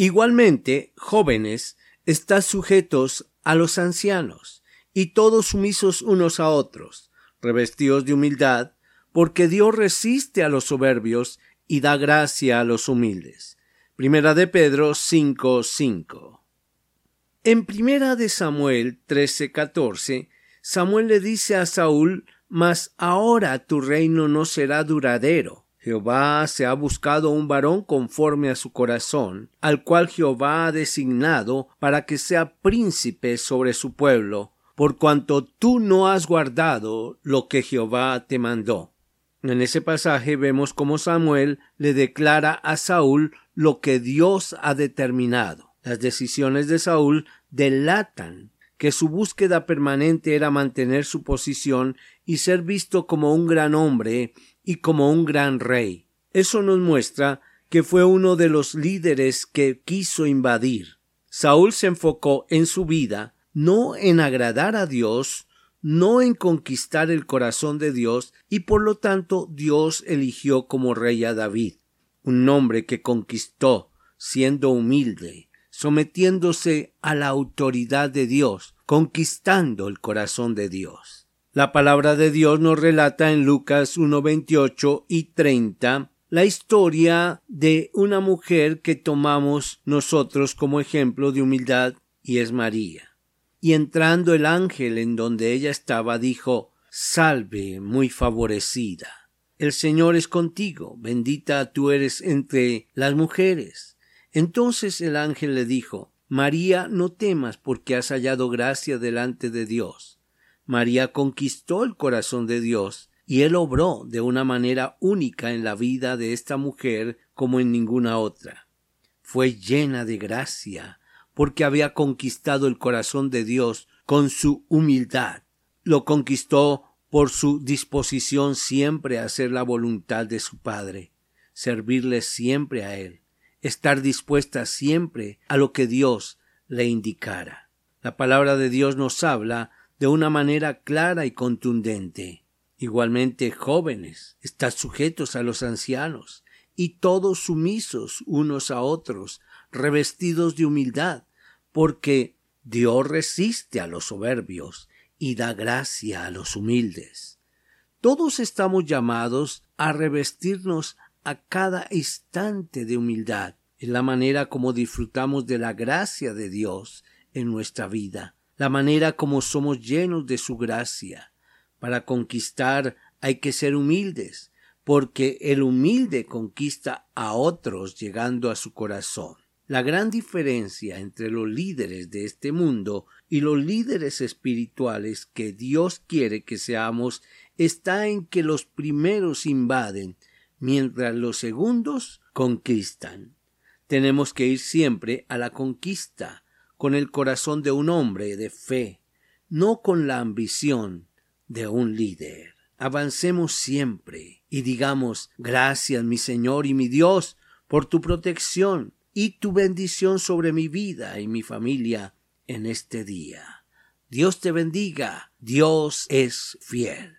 Igualmente, jóvenes, estás sujetos a los ancianos, y todos sumisos unos a otros, revestidos de humildad, porque Dios resiste a los soberbios y da gracia a los humildes. Primera de Pedro 5:5. En Primera de Samuel 13:14, Samuel le dice a Saúl, Mas ahora tu reino no será duradero Jehová se ha buscado un varón conforme a su corazón, al cual Jehová ha designado para que sea príncipe sobre su pueblo, por cuanto tú no has guardado lo que Jehová te mandó. En ese pasaje vemos cómo Samuel le declara a Saúl lo que Dios ha determinado. Las decisiones de Saúl delatan que su búsqueda permanente era mantener su posición y ser visto como un gran hombre y como un gran rey. Eso nos muestra que fue uno de los líderes que quiso invadir. Saúl se enfocó en su vida no en agradar a Dios, no en conquistar el corazón de Dios, y por lo tanto Dios eligió como rey a David, un hombre que conquistó siendo humilde, sometiéndose a la autoridad de Dios, conquistando el corazón de Dios. La palabra de Dios nos relata en Lucas 1.28 y 30 la historia de una mujer que tomamos nosotros como ejemplo de humildad y es María. Y entrando el ángel en donde ella estaba dijo Salve, muy favorecida. El Señor es contigo, bendita tú eres entre las mujeres. Entonces el ángel le dijo María, no temas porque has hallado gracia delante de Dios María conquistó el corazón de Dios y él obró de una manera única en la vida de esta mujer como en ninguna otra. Fue llena de gracia porque había conquistado el corazón de Dios con su humildad. Lo conquistó por su disposición siempre a hacer la voluntad de su Padre, servirle siempre a Él, estar dispuesta siempre a lo que Dios le indicara. La palabra de Dios nos habla de una manera clara y contundente. Igualmente, jóvenes, estad sujetos a los ancianos, y todos sumisos unos a otros, revestidos de humildad, porque Dios resiste a los soberbios y da gracia a los humildes. Todos estamos llamados a revestirnos a cada instante de humildad, en la manera como disfrutamos de la gracia de Dios en nuestra vida la manera como somos llenos de su gracia. Para conquistar hay que ser humildes, porque el humilde conquista a otros llegando a su corazón. La gran diferencia entre los líderes de este mundo y los líderes espirituales que Dios quiere que seamos está en que los primeros invaden, mientras los segundos conquistan. Tenemos que ir siempre a la conquista, con el corazón de un hombre de fe, no con la ambición de un líder. Avancemos siempre y digamos gracias mi Señor y mi Dios por tu protección y tu bendición sobre mi vida y mi familia en este día. Dios te bendiga, Dios es fiel.